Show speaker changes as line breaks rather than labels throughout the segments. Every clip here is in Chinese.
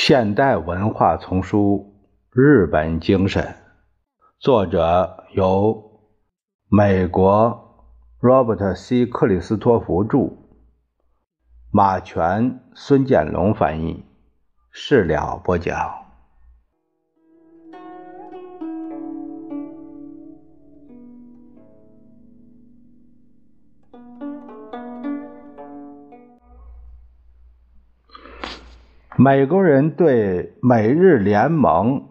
现代文化丛书《日本精神》，作者由美国 Robert C. 克里斯托弗著，马全、孙建龙翻译，事了播讲。美国人对美日联盟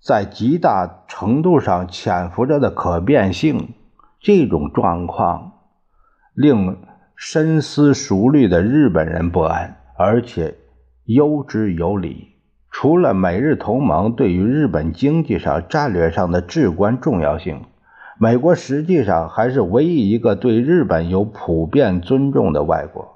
在极大程度上潜伏着的可变性这种状况，令深思熟虑的日本人不安，而且忧之有理。除了美日同盟对于日本经济上、战略上的至关重要性，美国实际上还是唯一一个对日本有普遍尊重的外国。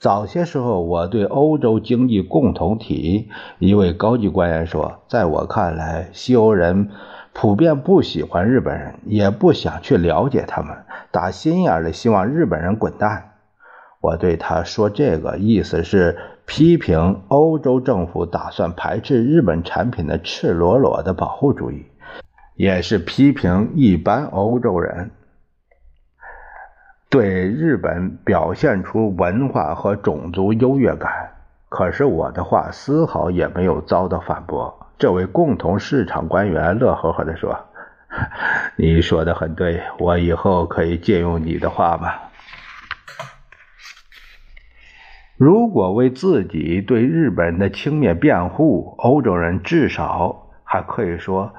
早些时候，我对欧洲经济共同体一位高级官员说：“在我看来，西欧人普遍不喜欢日本人，也不想去了解他们，打心眼里希望日本人滚蛋。”我对他说：“这个意思是批评欧洲政府打算排斥日本产品的赤裸裸的保护主义，也是批评一般欧洲人。”对日本表现出文化和种族优越感，可是我的话丝毫也没有遭到反驳。这位共同市场官员乐呵呵地说：“你说的很对，我以后可以借用你的话吗？如果为自己对日本人的轻蔑辩护，欧洲人至少还可以说，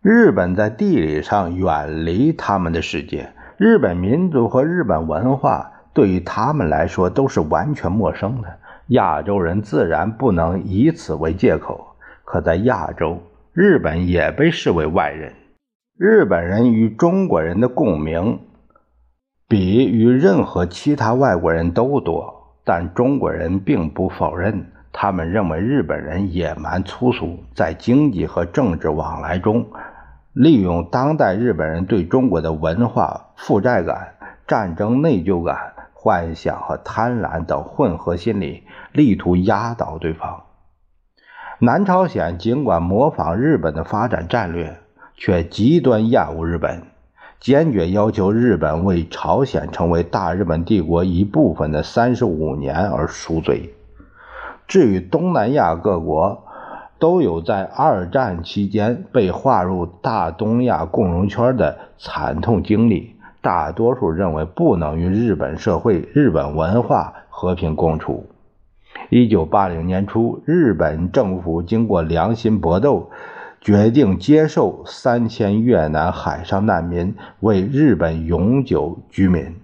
日本在地理上远离他们的世界。”日本民族和日本文化对于他们来说都是完全陌生的，亚洲人自然不能以此为借口。可在亚洲，日本也被视为外人。日本人与中国人的共鸣比与任何其他外国人都多，但中国人并不否认。他们认为日本人野蛮粗俗，在经济和政治往来中。利用当代日本人对中国的文化负债感、战争内疚感、幻想和贪婪等混合心理，力图压倒对方。南朝鲜尽管模仿日本的发展战略，却极端厌恶日本，坚决要求日本为朝鲜成为大日本帝国一部分的三十五年而赎罪。至于东南亚各国，都有在二战期间被划入大东亚共荣圈的惨痛经历。大多数认为不能与日本社会、日本文化和平共处。一九八零年初，日本政府经过良心搏斗，决定接受三千越南海上难民为日本永久居民。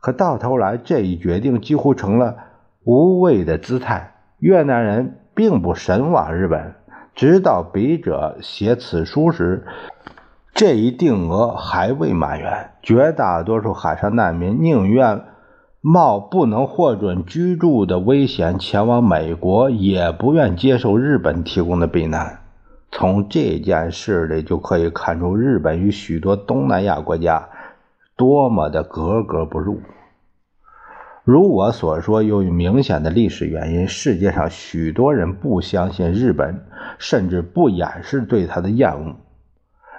可到头来，这一决定几乎成了无谓的姿态。越南人。并不神往日本，直到笔者写此书时，这一定额还未满员。绝大多数海上难民宁愿冒不能获准居住的危险前往美国，也不愿接受日本提供的避难。从这件事里就可以看出，日本与许多东南亚国家多么的格格不入。如我所说，由于明显的历史原因，世界上许多人不相信日本，甚至不掩饰对他的厌恶。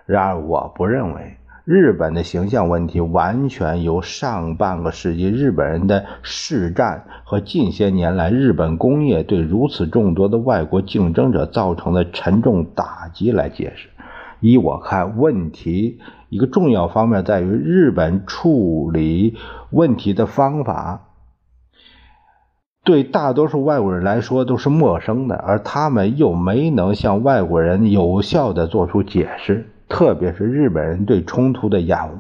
然而，我不认为日本的形象问题完全由上半个世纪日本人的市战和近些年来日本工业对如此众多的外国竞争者造成的沉重打击来解释。依我看，问题一个重要方面在于日本处理问题的方法。对大多数外国人来说都是陌生的，而他们又没能向外国人有效地做出解释，特别是日本人对冲突的厌恶，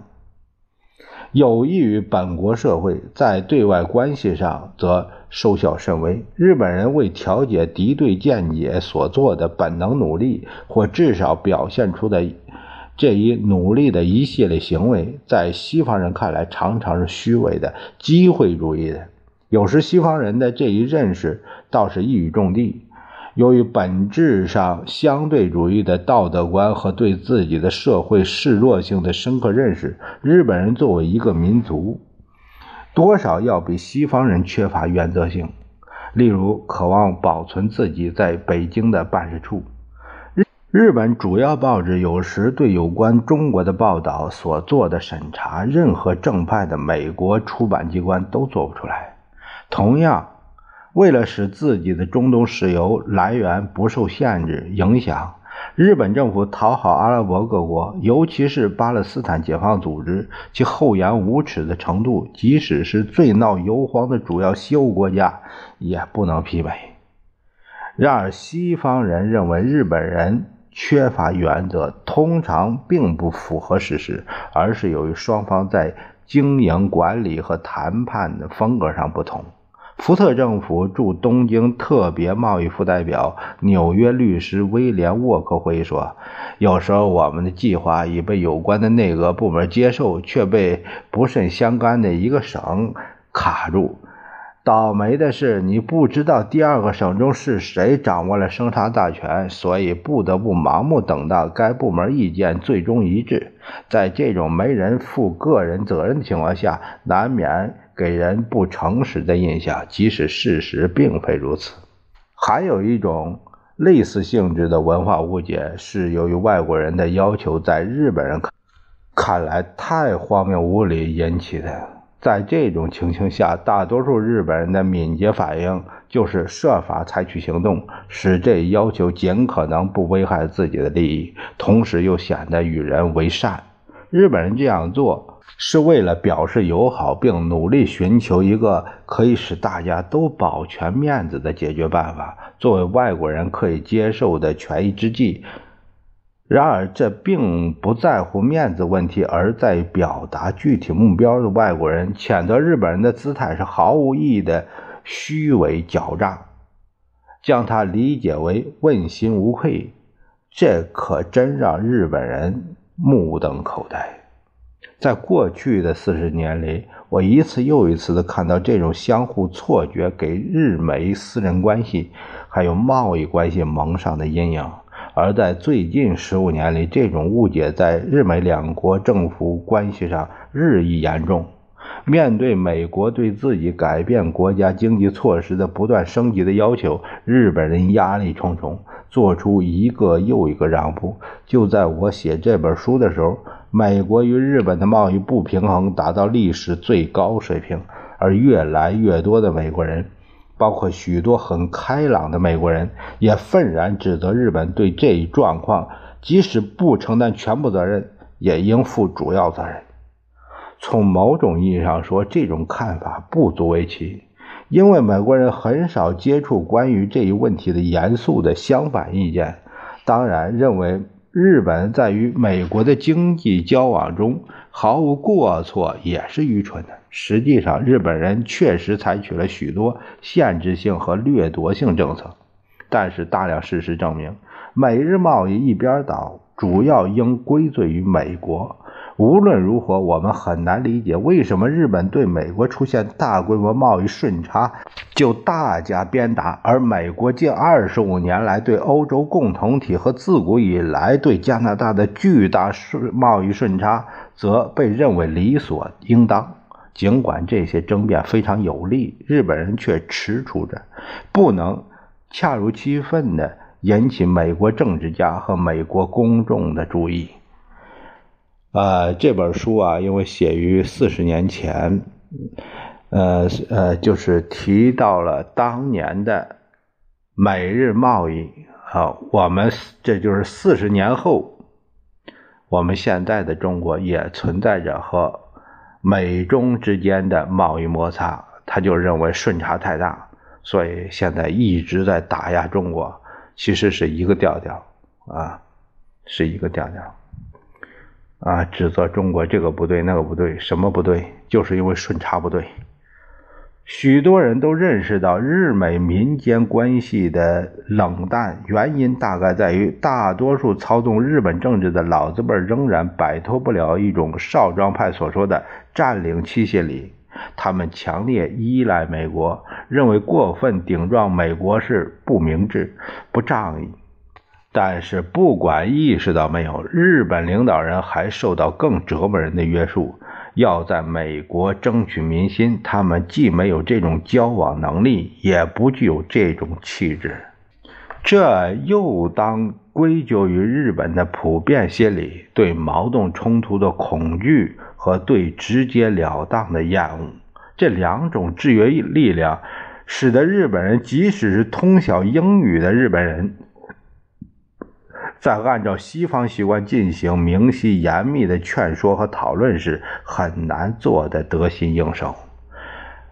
有益于本国社会，在对外关系上则收效甚微。日本人为调解敌对见解所做的本能努力，或至少表现出的这一努力的一系列行为，在西方人看来常常是虚伪的、机会主义的。有时西方人的这一认识倒是一语中的。由于本质上相对主义的道德观和对自己的社会示弱性的深刻认识，日本人作为一个民族，多少要比西方人缺乏原则性。例如渴望保存自己在北京的办事处。日日本主要报纸有时对有关中国的报道所做的审查，任何正派的美国出版机关都做不出来。同样，为了使自己的中东石油来源不受限制影响。日本政府讨好阿拉伯各国，尤其是巴勒斯坦解放组织，其厚颜无耻的程度，即使是最闹油荒的主要西欧国家也不能媲美。然而，西方人认为日本人缺乏原则，通常并不符合事实，而是由于双方在经营管理和谈判的风格上不同。福特政府驻东京特别贸易副代表、纽约律师威廉沃克回忆说：“有时候我们的计划已被有关的内阁部门接受，却被不甚相干的一个省卡住。倒霉的是，你不知道第二个省中是谁掌握了生杀大权，所以不得不盲目等到该部门意见最终一致。在这种没人负个人责任的情况下，难免。”给人不诚实的印象，即使事实并非如此。还有一种类似性质的文化误解，是由于外国人的要求在日本人看来太荒谬无理引起的。在这种情形下，大多数日本人的敏捷反应就是设法采取行动，使这要求尽可能不危害自己的利益，同时又显得与人为善。日本人这样做。是为了表示友好，并努力寻求一个可以使大家都保全面子的解决办法，作为外国人可以接受的权宜之计。然而，这并不在乎面子问题，而在表达具体目标的外国人谴责日本人的姿态是毫无意义的虚伪狡诈，将他理解为问心无愧，这可真让日本人目瞪口呆。在过去的四十年里，我一次又一次地看到这种相互错觉给日美私人关系还有贸易关系蒙上的阴影；而在最近十五年里，这种误解在日美两国政府关系上日益严重。面对美国对自己改变国家经济措施的不断升级的要求，日本人压力重重，做出一个又一个让步。就在我写这本书的时候。美国与日本的贸易不平衡达到历史最高水平，而越来越多的美国人，包括许多很开朗的美国人，也愤然指责日本对这一状况，即使不承担全部责任，也应负主要责任。从某种意义上说，这种看法不足为奇，因为美国人很少接触关于这一问题的严肃的相反意见。当然，认为。日本在与美国的经济交往中毫无过错也是愚蠢的。实际上，日本人确实采取了许多限制性和掠夺性政策，但是大量事实证明，美日贸易一边倒，主要应归罪于美国。无论如何，我们很难理解为什么日本对美国出现大规模贸易顺差就大加鞭打，而美国近二十五年来对欧洲共同体和自古以来对加拿大的巨大顺贸易顺差则被认为理所应当。尽管这些争辩非常有利，日本人却踟蹰着，不能恰如其分地引起美国政治家和美国公众的注意。呃，这本书啊，因为写于四十年前，呃呃，就是提到了当年的美日贸易啊，我们这就是四十年后，我们现在的中国也存在着和美中之间的贸易摩擦，他就认为顺差太大，所以现在一直在打压中国，其实是一个调调啊，是一个调调。啊，指责中国这个不对，那个不对，什么不对？就是因为顺差不对。许多人都认识到日美民间关系的冷淡，原因大概在于大多数操纵日本政治的老子辈仍然摆脱不了一种少壮派所说的占领期心理。他们强烈依赖美国，认为过分顶撞美国是不明智、不仗义。但是，不管意识到没有，日本领导人还受到更折磨人的约束，要在美国争取民心，他们既没有这种交往能力，也不具有这种气质。这又当归咎于日本的普遍心理对矛盾冲突的恐惧和对直截了当的厌恶。这两种制约力量，使得日本人，即使是通晓英语的日本人。在按照西方习惯进行明晰严密的劝说和讨论时，很难做得得心应手。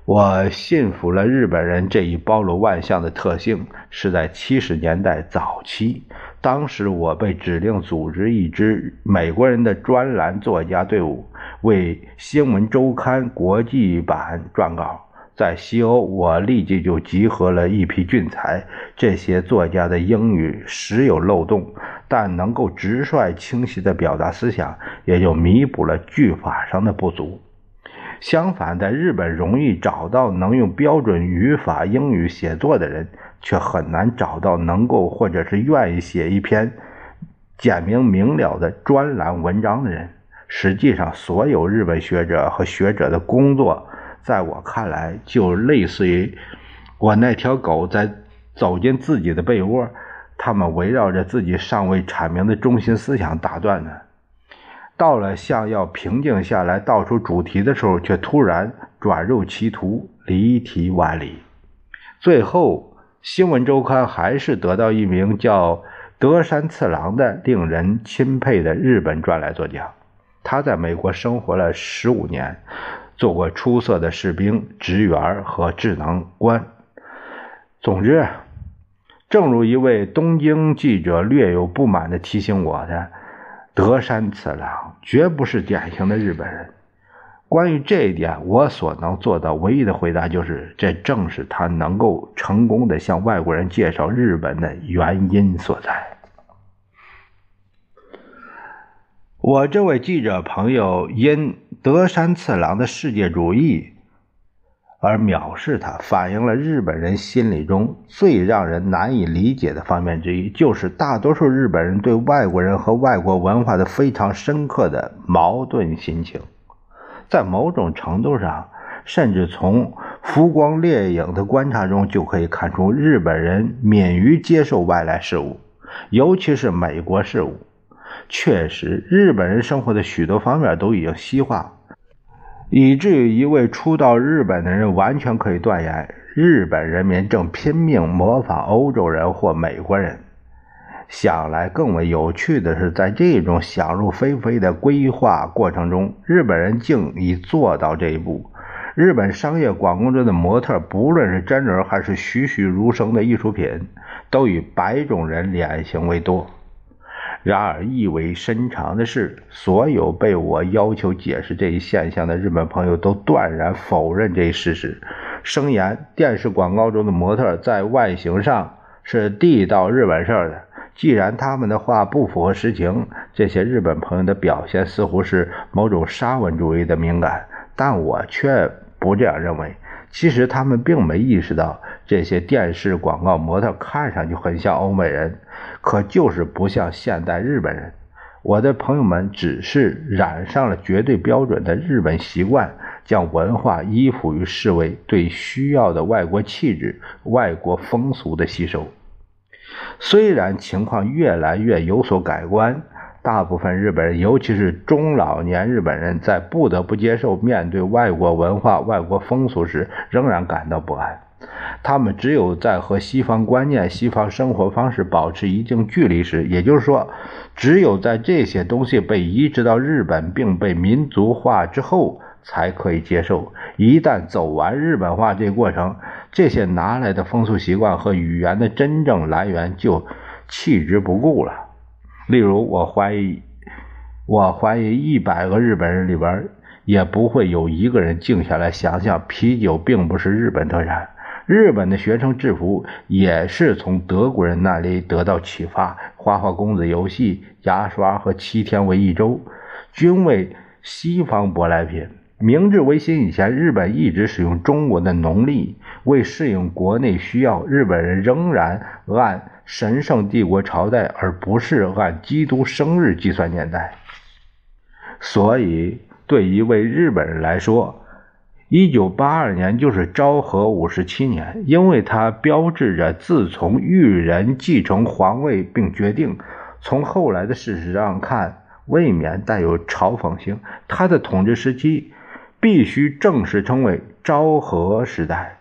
我信服了日本人这一包罗万象的特性，是在七十年代早期。当时我被指令组织一支美国人的专栏作家队伍，为《新闻周刊》国际版撰稿。在西欧，我立即就集合了一批俊才。这些作家的英语时有漏洞，但能够直率清晰地表达思想，也就弥补了句法上的不足。相反，在日本容易找到能用标准语法英语写作的人，却很难找到能够或者是愿意写一篇简明明了的专栏文章的人。实际上，所有日本学者和学者的工作。在我看来，就类似于我那条狗在走进自己的被窝，他们围绕着自己尚未阐明的中心思想打转呢。到了想要平静下来道出主题的时候，却突然转入歧途，离题万里。最后，《新闻周刊》还是得到一名叫德山次郎的令人钦佩的日本专栏作家。他在美国生活了十五年。做过出色的士兵、职员和智囊官。总之，正如一位东京记者略有不满地提醒我的，德山次郎绝不是典型的日本人。关于这一点，我所能做到唯一的回答就是：这正是他能够成功地向外国人介绍日本的原因所在。我这位记者朋友因德山次郎的世界主义而藐视他，反映了日本人心理中最让人难以理解的方面之一，就是大多数日本人对外国人和外国文化的非常深刻的矛盾心情。在某种程度上，甚至从浮光掠影的观察中就可以看出，日本人免于接受外来事物，尤其是美国事物。确实，日本人生活的许多方面都已经西化，以至于一位初到日本的人完全可以断言，日本人民正拼命模仿欧洲人或美国人。想来更为有趣的是，在这种想入非非的规划过程中，日本人竟已做到这一步。日本商业广告中的模特，不论是真人还是栩栩如生的艺术品，都以白种人脸型为多。然而，意味深长的是，所有被我要求解释这一现象的日本朋友都断然否认这一事实，声言电视广告中的模特在外形上是地道日本式的。既然他们的话不符合实情，这些日本朋友的表现似乎是某种沙文主义的敏感，但我却不这样认为。其实他们并没意识到，这些电视广告模特看上去很像欧美人，可就是不像现代日本人。我的朋友们只是染上了绝对标准的日本习惯，将文化依附于视为对需要的外国气质、外国风俗的吸收。虽然情况越来越有所改观。大部分日本人，尤其是中老年日本人，在不得不接受面对外国文化、外国风俗时，仍然感到不安。他们只有在和西方观念、西方生活方式保持一定距离时，也就是说，只有在这些东西被移植到日本并被民族化之后，才可以接受。一旦走完日本化这过程，这些拿来的风俗习惯和语言的真正来源就弃之不顾了。例如，我怀疑，我怀疑一百个日本人里边也不会有一个人静下来想想，啤酒并不是日本特产。日本的学生制服也是从德国人那里得到启发。花花公子游戏、牙刷和七天为一周，均为西方舶来品。明治维新以前，日本一直使用中国的农历，为适应国内需要，日本人仍然按神圣帝国朝代，而不是按基督生日计算年代。所以，对一位日本人来说，一九八二年就是昭和五十七年，因为它标志着自从裕仁继承皇位并决定，从后来的事实上看，未免带有嘲讽性。他的统治时期必须正式称为昭和时代，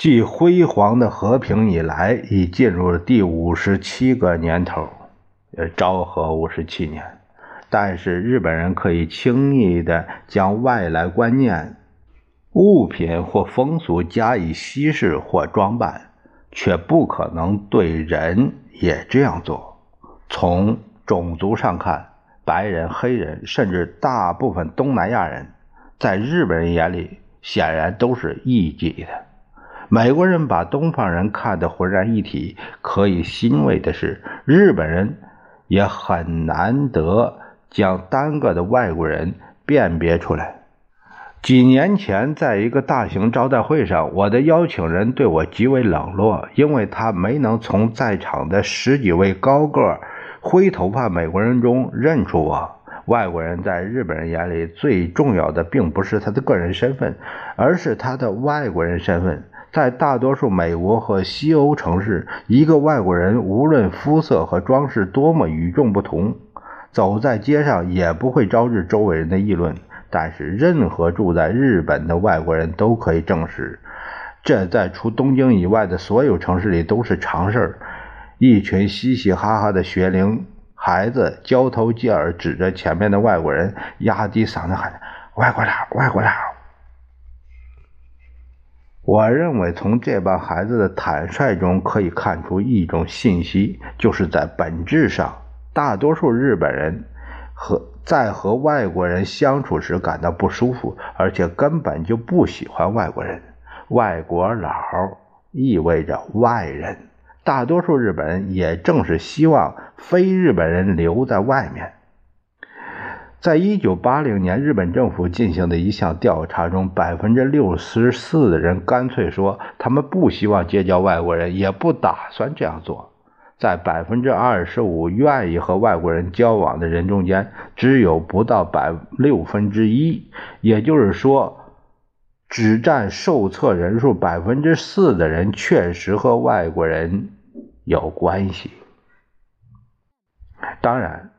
继辉煌的和平以来，已进入了第五十七个年头，呃，昭和五十七年。但是日本人可以轻易地将外来观念、物品或风俗加以稀释或装扮，却不可能对人也这样做。从种族上看，白人、黑人，甚至大部分东南亚人，在日本人眼里显然都是异己的。美国人把东方人看得浑然一体。可以欣慰的是，日本人也很难得。将单个的外国人辨别出来。几年前，在一个大型招待会上，我的邀请人对我极为冷落，因为他没能从在场的十几位高个、灰头发美国人中认出我。外国人在日本人眼里最重要的，并不是他的个人身份，而是他的外国人身份。在大多数美国和西欧城市，一个外国人无论肤色和装饰多么与众不同。走在街上也不会招致周围人的议论，但是任何住在日本的外国人都可以证实，这在除东京以外的所有城市里都是常事儿一群嘻嘻哈哈的学龄孩子交头接耳，指着前面的外国人，压低嗓子喊：“外国佬，外国佬！”我认为从这帮孩子的坦率中可以看出一种信息，就是在本质上。大多数日本人和在和外国人相处时感到不舒服，而且根本就不喜欢外国人。外国佬意味着外人，大多数日本人也正是希望非日本人留在外面。在一九八零年，日本政府进行的一项调查中，百分之六十四的人干脆说他们不希望结交外国人，也不打算这样做。在百分之二十五愿意和外国人交往的人中间，只有不到百六分之一，也就是说，只占受测人数百分之四的人确实和外国人有关系。当然，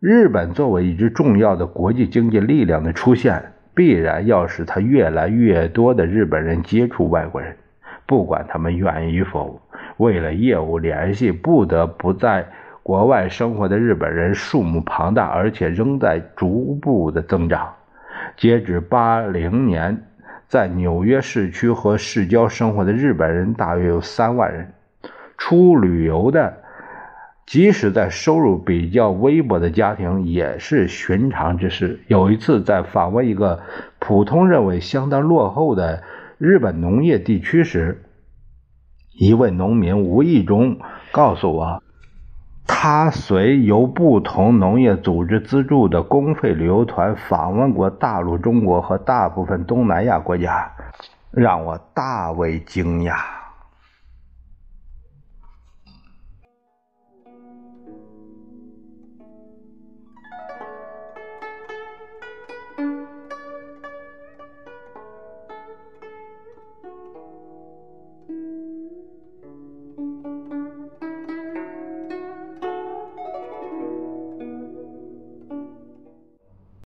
日本作为一支重要的国际经济力量的出现，必然要使他越来越多的日本人接触外国人，不管他们愿意与否。为了业务联系，不得不在国外生活的日本人数目庞大，而且仍在逐步的增长。截止八零年，在纽约市区和市郊生活的日本人大约有三万人。出旅游的，即使在收入比较微薄的家庭，也是寻常之事。有一次，在访问一个普通认为相当落后的日本农业地区时，一位农民无意中告诉我，他随由不同农业组织资助的公费旅游团访问过大陆中国和大部分东南亚国家，让我大为惊讶。